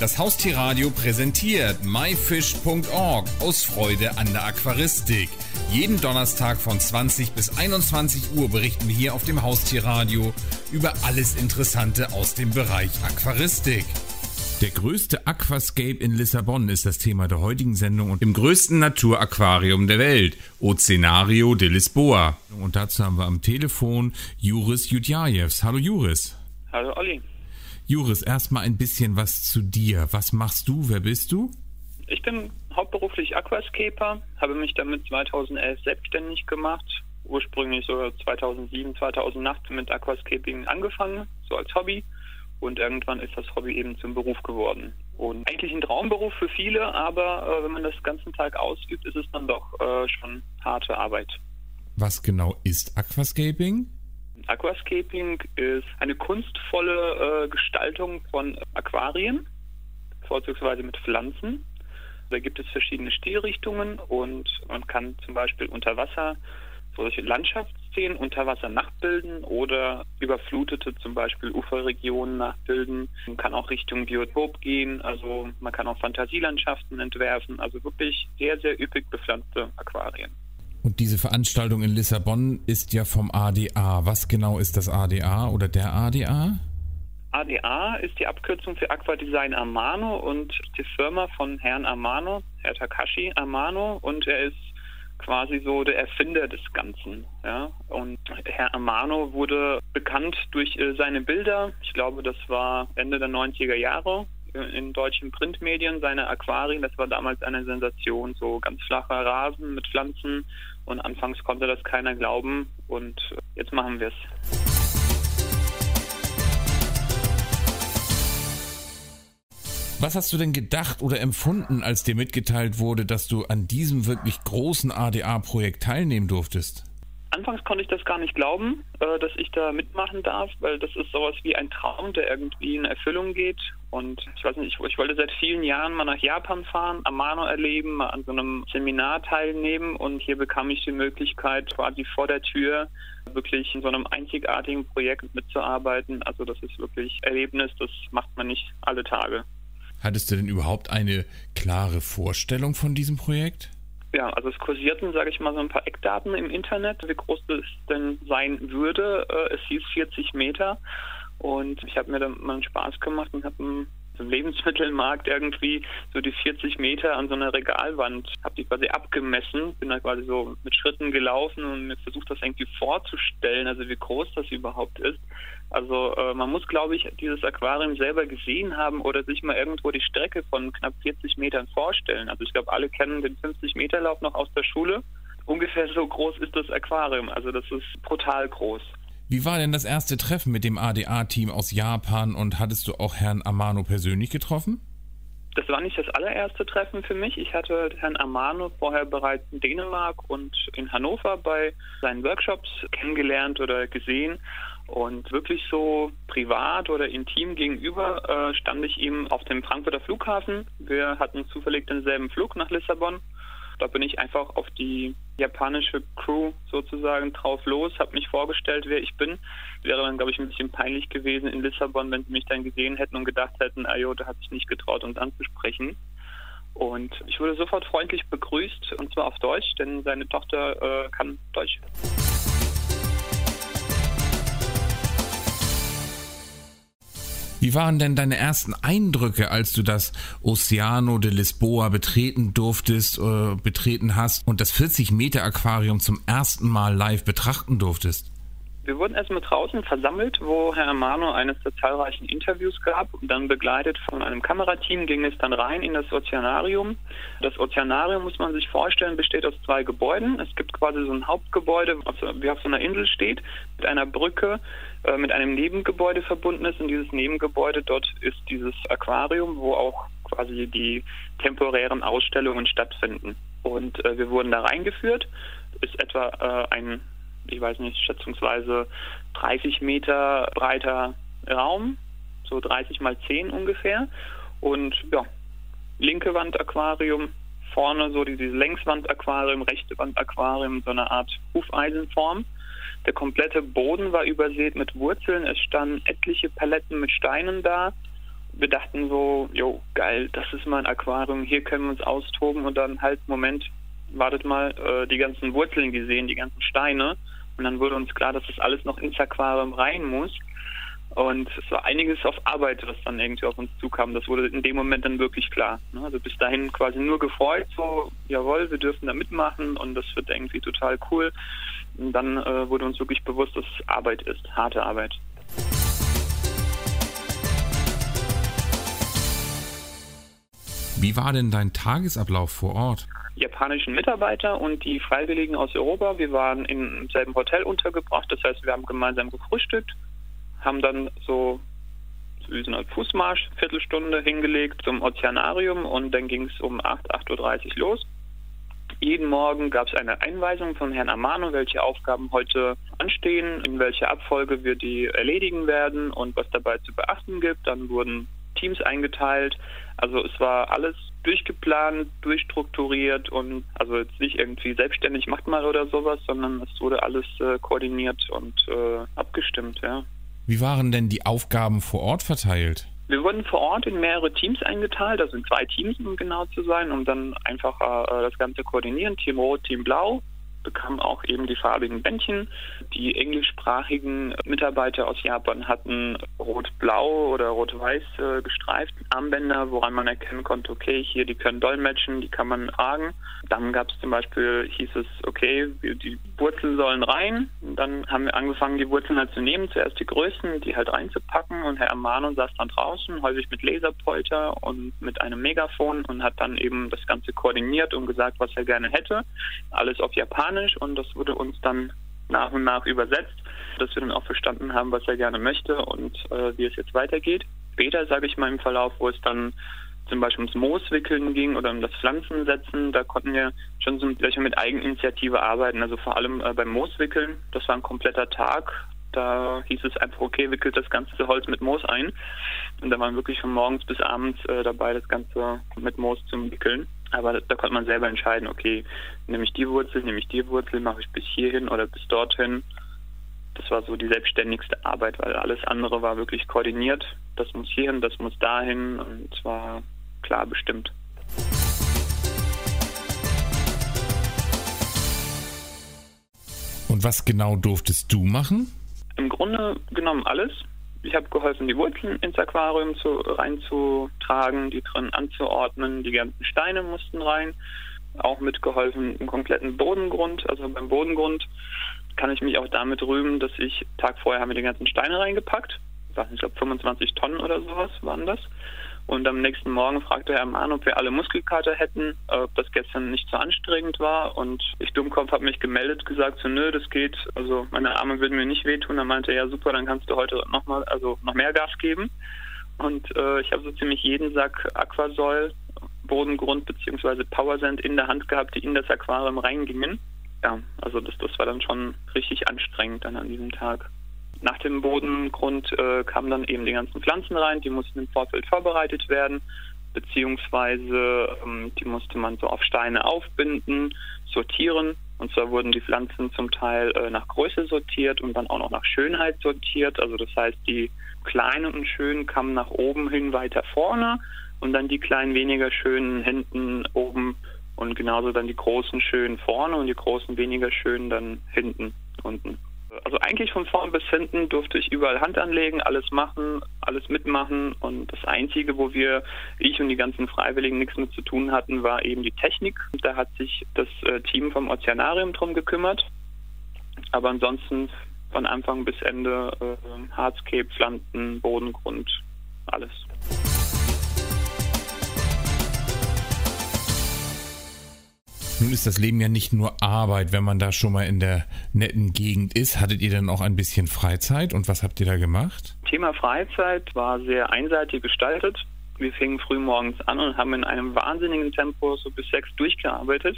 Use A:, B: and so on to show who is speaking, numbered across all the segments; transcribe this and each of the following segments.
A: Das Haustierradio präsentiert myfish.org aus Freude an der Aquaristik. Jeden Donnerstag von 20 bis 21 Uhr berichten wir hier auf dem Haustierradio über alles Interessante aus dem Bereich Aquaristik. Der größte Aquascape in Lissabon ist das Thema der heutigen Sendung und im größten Naturaquarium der Welt, Oceanario de Lisboa. Und dazu haben wir am Telefon Juris Judjajevs. Hallo Juris.
B: Hallo Olli.
A: Juris, erstmal ein bisschen was zu dir. Was machst du? Wer bist du?
B: Ich bin hauptberuflich Aquascaper, habe mich damit 2011 selbstständig gemacht. Ursprünglich so 2007, 2008 mit Aquascaping angefangen, so als Hobby. Und irgendwann ist das Hobby eben zum Beruf geworden. Und eigentlich ein Traumberuf für viele, aber äh, wenn man das ganzen Tag ausübt, ist es dann doch äh, schon harte Arbeit.
A: Was genau ist Aquascaping?
B: Aquascaping ist eine kunstvolle äh, Gestaltung von Aquarien, vorzugsweise mit Pflanzen. Da gibt es verschiedene Stilrichtungen und man kann zum Beispiel unter Wasser solche Landschaftsszenen unter Wasser nachbilden oder überflutete zum Beispiel Uferregionen nachbilden. Man kann auch Richtung Biotop gehen, also man kann auch Fantasielandschaften entwerfen, also wirklich sehr, sehr üppig bepflanzte Aquarien.
A: Und diese Veranstaltung in Lissabon ist ja vom ADA. Was genau ist das ADA oder der ADA?
B: ADA ist die Abkürzung für Aquadesign Amano und die Firma von Herrn Amano, Herr Takashi Amano, und er ist quasi so der Erfinder des Ganzen. Ja? Und Herr Amano wurde bekannt durch äh, seine Bilder. Ich glaube, das war Ende der 90er Jahre in deutschen Printmedien seine Aquarien. Das war damals eine Sensation, so ganz flacher Rasen mit Pflanzen. Und anfangs konnte das keiner glauben. Und jetzt machen wir es.
A: Was hast du denn gedacht oder empfunden, als dir mitgeteilt wurde, dass du an diesem wirklich großen ADA-Projekt teilnehmen durftest?
B: Anfangs konnte ich das gar nicht glauben, äh, dass ich da mitmachen darf, weil das ist sowas wie ein Traum, der irgendwie in Erfüllung geht. Und ich weiß nicht, ich, wollte seit vielen Jahren mal nach Japan fahren, Amano erleben, mal an so einem Seminar teilnehmen und hier bekam ich die Möglichkeit, quasi vor der Tür wirklich in so einem einzigartigen Projekt mitzuarbeiten. Also das ist wirklich Erlebnis, das macht man nicht alle Tage.
A: Hattest du denn überhaupt eine klare Vorstellung von diesem Projekt?
B: Ja, also es kursierten, sage ich mal, so ein paar Eckdaten im Internet, wie groß das denn sein würde. Äh, es hieß 40 Meter und ich habe mir da mal einen Spaß gemacht und habe im Lebensmittelmarkt irgendwie so die 40 Meter an so einer Regalwand, habe die quasi abgemessen, bin da quasi so mit Schritten gelaufen und mir versucht das irgendwie vorzustellen, also wie groß das überhaupt ist. Also äh, man muss, glaube ich, dieses Aquarium selber gesehen haben oder sich mal irgendwo die Strecke von knapp 40 Metern vorstellen. Also ich glaube, alle kennen den 50-Meter-Lauf noch aus der Schule. Ungefähr so groß ist das Aquarium. Also das ist brutal groß.
A: Wie war denn das erste Treffen mit dem ADA-Team aus Japan und hattest du auch Herrn Amano persönlich getroffen?
B: Das war nicht das allererste Treffen für mich. Ich hatte Herrn Amano vorher bereits in Dänemark und in Hannover bei seinen Workshops kennengelernt oder gesehen. Und wirklich so privat oder intim gegenüber äh, stand ich ihm auf dem Frankfurter Flughafen. Wir hatten zufällig denselben Flug nach Lissabon da bin ich einfach auf die japanische Crew sozusagen drauf los, habe mich vorgestellt, wer ich bin. Wäre dann, glaube ich, ein bisschen peinlich gewesen in Lissabon, wenn sie mich dann gesehen hätten und gedacht hätten, ajo, da hat sich nicht getraut, uns anzusprechen. Und ich wurde sofort freundlich begrüßt, und zwar auf Deutsch, denn seine Tochter äh, kann Deutsch.
A: Wie waren denn deine ersten Eindrücke, als du das Oceano de Lisboa betreten durftest, äh, betreten hast und das 40 Meter Aquarium zum ersten Mal live betrachten durftest?
B: Wir wurden erstmal draußen versammelt, wo Herr Amano eines der zahlreichen Interviews gab. Und dann begleitet von einem Kamerateam ging es dann rein in das Ozeanarium. Das Ozeanarium, muss man sich vorstellen, besteht aus zwei Gebäuden. Es gibt quasi so ein Hauptgebäude, wie auf so einer Insel steht, mit einer Brücke, äh, mit einem Nebengebäude verbunden ist. Und dieses Nebengebäude, dort ist dieses Aquarium, wo auch quasi die temporären Ausstellungen stattfinden. Und äh, wir wurden da reingeführt. Ist etwa äh, ein ich weiß nicht, schätzungsweise 30 Meter breiter Raum, so 30 mal 10 ungefähr. Und ja, linke Wand Aquarium, vorne so dieses Längswand Aquarium, rechte Wand Aquarium, so eine Art Hufeisenform. Der komplette Boden war übersät mit Wurzeln. Es standen etliche Paletten mit Steinen da. wir dachten so, jo, geil, das ist mal ein Aquarium, hier können wir uns austoben und dann halt, Moment, wartet mal, äh, die ganzen Wurzeln gesehen, die ganzen Steine. Und dann wurde uns klar, dass das alles noch ins Aquarium rein muss. Und es war einiges auf Arbeit, was dann irgendwie auf uns zukam. Das wurde in dem Moment dann wirklich klar. Ne? Also bis dahin quasi nur gefreut, so, jawohl, wir dürfen da mitmachen und das wird irgendwie total cool. Und dann äh, wurde uns wirklich bewusst, dass es Arbeit ist, harte Arbeit.
A: Wie war denn dein Tagesablauf vor Ort?
B: japanischen Mitarbeiter und die Freiwilligen aus Europa. Wir waren im selben Hotel untergebracht, das heißt, wir haben gemeinsam gefrühstückt, haben dann so wie so eine Fußmarsch, Viertelstunde hingelegt zum Ozeanarium und dann ging es um 8, 8.30 Uhr los. Jeden Morgen gab es eine Einweisung von Herrn Amano, welche Aufgaben heute anstehen, in welcher Abfolge wir die erledigen werden und was dabei zu beachten gibt. Dann wurden Teams eingeteilt. Also es war alles durchgeplant, durchstrukturiert und also jetzt nicht irgendwie selbstständig macht mal oder sowas, sondern es wurde alles äh, koordiniert und äh, abgestimmt, ja.
A: Wie waren denn die Aufgaben vor Ort verteilt?
B: Wir wurden vor Ort in mehrere Teams eingeteilt, also in zwei Teams, um genau zu sein, um dann einfach äh, das Ganze koordinieren. Team Rot, Team Blau bekamen auch eben die farbigen Bändchen. Die englischsprachigen Mitarbeiter aus Japan hatten rot-blau oder rot-weiß äh, gestreift Armbänder, woran man erkennen konnte, okay, hier, die können dolmetschen, die kann man tragen. Dann gab es zum Beispiel, hieß es, okay, die Wurzeln sollen rein. Dann haben wir angefangen, die Wurzeln halt zu nehmen, zuerst die größten, die halt reinzupacken und Herr Amano saß dann draußen, häufig mit Laserpolter und mit einem Megafon und hat dann eben das Ganze koordiniert und gesagt, was er gerne hätte. Alles auf Japanisch Japanisch und das wurde uns dann nach und nach übersetzt, dass wir dann auch verstanden haben, was er gerne möchte und äh, wie es jetzt weitergeht. Später, sage ich mal im Verlauf, wo es dann zum Beispiel ums Mooswickeln ging oder um das Pflanzensetzen, da konnten wir schon so mit Eigeninitiative arbeiten. Also vor allem äh, beim Mooswickeln, das war ein kompletter Tag. Da hieß es einfach, okay, wickelt das ganze Holz mit Moos ein. Und da waren wir wirklich von morgens bis abends äh, dabei, das Ganze mit Moos zu wickeln. Aber da, konnte man selber entscheiden, okay, nehme ich die Wurzel, nehme ich die Wurzel, mache ich bis hierhin oder bis dorthin. Das war so die selbstständigste Arbeit, weil alles andere war wirklich koordiniert. Das muss hierhin, das muss dahin und zwar klar bestimmt.
A: Und was genau durftest du machen?
B: Im Grunde genommen alles. Ich habe geholfen, die Wurzeln ins Aquarium zu, reinzutragen, die drin anzuordnen. Die ganzen Steine mussten rein. Auch mitgeholfen im kompletten Bodengrund. Also beim Bodengrund kann ich mich auch damit rühmen, dass ich Tag vorher haben wir die ganzen Steine reingepackt. Ich glaube 25 Tonnen oder sowas waren das. Und am nächsten Morgen fragte Herr Mahn, ob wir alle Muskelkater hätten, ob das gestern nicht zu anstrengend war. Und ich Dummkopf habe mich gemeldet, gesagt so, nö, das geht. Also meine Arme würden mir nicht wehtun. Dann meinte er, ja super, dann kannst du heute nochmal, also noch mehr Gas geben. Und äh, ich habe so ziemlich jeden Sack Aquasol, Bodengrund bzw. Powersand in der Hand gehabt, die in das Aquarium reingingen. Ja, also das, das war dann schon richtig anstrengend dann an diesem Tag. Nach dem Bodengrund äh, kamen dann eben die ganzen Pflanzen rein, die mussten im Vorfeld vorbereitet werden, beziehungsweise ähm, die musste man so auf Steine aufbinden, sortieren. Und zwar wurden die Pflanzen zum Teil äh, nach Größe sortiert und dann auch noch nach Schönheit sortiert. Also das heißt, die kleinen und schönen kamen nach oben hin weiter vorne und dann die kleinen weniger schönen hinten oben und genauso dann die großen schönen vorne und die großen weniger schönen dann hinten unten also eigentlich von vorn bis hinten durfte ich überall Hand anlegen, alles machen, alles mitmachen und das Einzige, wo wir, ich und die ganzen Freiwilligen nichts mit zu tun hatten, war eben die Technik. Da hat sich das äh, Team vom Ozeanarium drum gekümmert. Aber ansonsten von Anfang bis Ende äh, Hardscape, Pflanzen, Bodengrund, alles.
A: Nun ist das Leben ja nicht nur Arbeit, wenn man da schon mal in der netten Gegend ist. Hattet ihr dann auch ein bisschen Freizeit und was habt ihr da gemacht?
B: Thema Freizeit war sehr einseitig gestaltet. Wir fingen früh morgens an und haben in einem wahnsinnigen Tempo so bis sechs durchgearbeitet.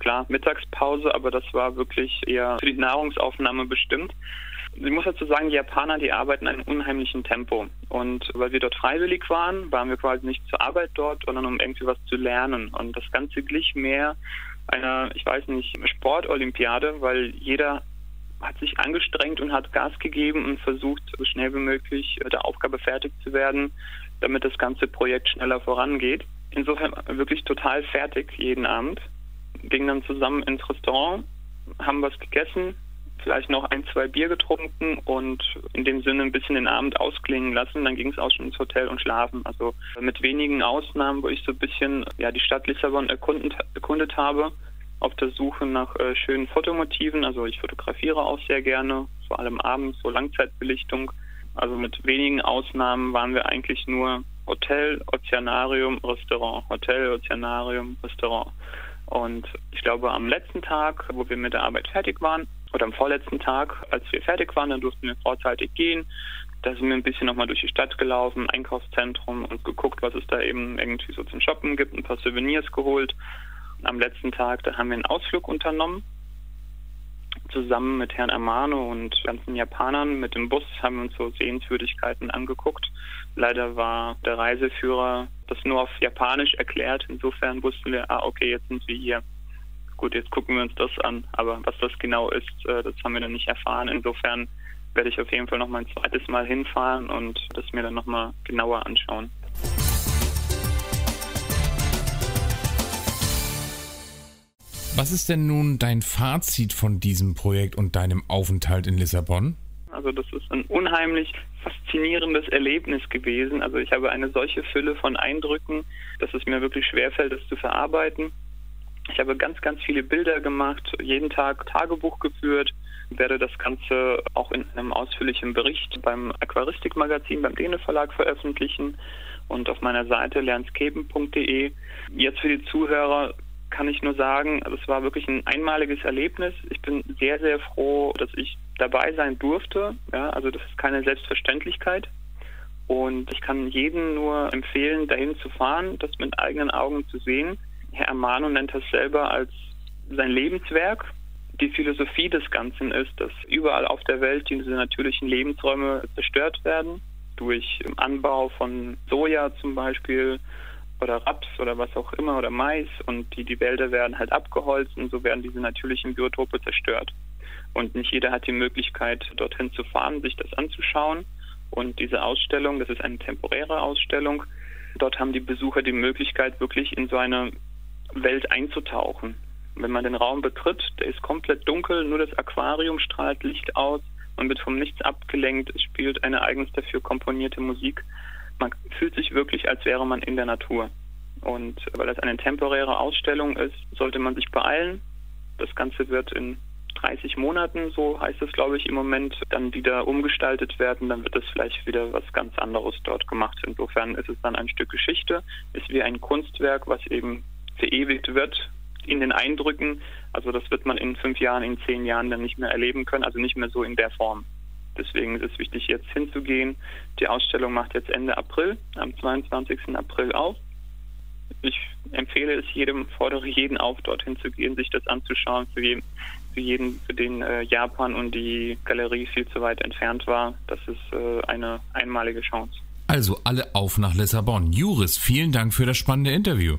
B: Klar, Mittagspause, aber das war wirklich eher für die Nahrungsaufnahme bestimmt. Ich muss dazu sagen, die Japaner, die arbeiten in einem unheimlichen Tempo. Und weil wir dort freiwillig waren, waren wir quasi nicht zur Arbeit dort, sondern um irgendwie was zu lernen. Und das Ganze glich mehr einer, ich weiß nicht, Sportolympiade, weil jeder hat sich angestrengt und hat Gas gegeben und versucht, so schnell wie möglich der Aufgabe fertig zu werden, damit das ganze Projekt schneller vorangeht. Insofern wirklich total fertig jeden Abend. Gingen dann zusammen ins Restaurant, haben was gegessen, vielleicht noch ein, zwei Bier getrunken und in dem Sinne ein bisschen den Abend ausklingen lassen. Dann ging es auch schon ins Hotel und schlafen. Also mit wenigen Ausnahmen, wo ich so ein bisschen ja, die Stadt Lissabon erkundet, erkundet habe, auf der Suche nach äh, schönen Fotomotiven. Also ich fotografiere auch sehr gerne, vor allem abends, so Langzeitbelichtung. Also mit wenigen Ausnahmen waren wir eigentlich nur Hotel, Ozeanarium, Restaurant, Hotel, Ozeanarium, Restaurant. Und ich glaube, am letzten Tag, wo wir mit der Arbeit fertig waren, oder am vorletzten Tag, als wir fertig waren, dann durften wir vorzeitig gehen. Da sind wir ein bisschen nochmal durch die Stadt gelaufen, Einkaufszentrum und geguckt, was es da eben irgendwie so zum Shoppen gibt, ein paar Souvenirs geholt. Und am letzten Tag, da haben wir einen Ausflug unternommen zusammen mit Herrn Amano und ganzen Japanern mit dem Bus haben wir uns so Sehenswürdigkeiten angeguckt. Leider war der Reiseführer das nur auf Japanisch erklärt. Insofern wussten wir, ah, okay, jetzt sind wir hier. Gut, jetzt gucken wir uns das an. Aber was das genau ist, äh, das haben wir dann nicht erfahren. Insofern werde ich auf jeden Fall noch mal ein zweites Mal hinfahren und das mir dann noch mal genauer anschauen.
A: Was ist denn nun dein Fazit von diesem Projekt und deinem Aufenthalt in Lissabon?
B: Also das ist ein unheimlich faszinierendes Erlebnis gewesen. Also ich habe eine solche Fülle von Eindrücken, dass es mir wirklich schwerfällt, es zu verarbeiten. Ich habe ganz, ganz viele Bilder gemacht, jeden Tag Tagebuch geführt, werde das Ganze auch in einem ausführlichen Bericht beim Aquaristikmagazin beim Dene Verlag veröffentlichen und auf meiner Seite lernskeben.de. Jetzt für die Zuhörer kann ich nur sagen, also es war wirklich ein einmaliges Erlebnis. Ich bin sehr, sehr froh, dass ich dabei sein durfte. Ja, also das ist keine Selbstverständlichkeit. Und ich kann jedem nur empfehlen, dahin zu fahren, das mit eigenen Augen zu sehen. Herr Amano nennt das selber als sein Lebenswerk. Die Philosophie des Ganzen ist, dass überall auf der Welt diese natürlichen Lebensräume zerstört werden. Durch Anbau von Soja zum Beispiel, oder Raps oder was auch immer oder Mais und die, die Wälder werden halt abgeholzt und so werden diese natürlichen Biotope zerstört. Und nicht jeder hat die Möglichkeit, dorthin zu fahren, sich das anzuschauen. Und diese Ausstellung, das ist eine temporäre Ausstellung, dort haben die Besucher die Möglichkeit, wirklich in so eine Welt einzutauchen. Wenn man den Raum betritt, der ist komplett dunkel, nur das Aquarium strahlt Licht aus, man wird vom Nichts abgelenkt, es spielt eine eigens dafür komponierte Musik man fühlt sich wirklich, als wäre man in der Natur. Und weil das eine temporäre Ausstellung ist, sollte man sich beeilen. Das Ganze wird in 30 Monaten, so heißt es glaube ich im Moment, dann wieder umgestaltet werden. Dann wird es vielleicht wieder was ganz anderes dort gemacht. Insofern ist es dann ein Stück Geschichte, ist wie ein Kunstwerk, was eben verewigt wird in den Eindrücken. Also das wird man in fünf Jahren, in zehn Jahren dann nicht mehr erleben können, also nicht mehr so in der Form. Deswegen ist es wichtig, jetzt hinzugehen. Die Ausstellung macht jetzt Ende April, am 22. April auf. Ich empfehle es jedem, fordere jeden auf, dorthin zu gehen, sich das anzuschauen. Für jeden, für, jeden, für den äh, Japan und die Galerie viel zu weit entfernt war. Das ist äh, eine einmalige Chance.
A: Also alle auf nach Lissabon. Juris, vielen Dank für das spannende Interview.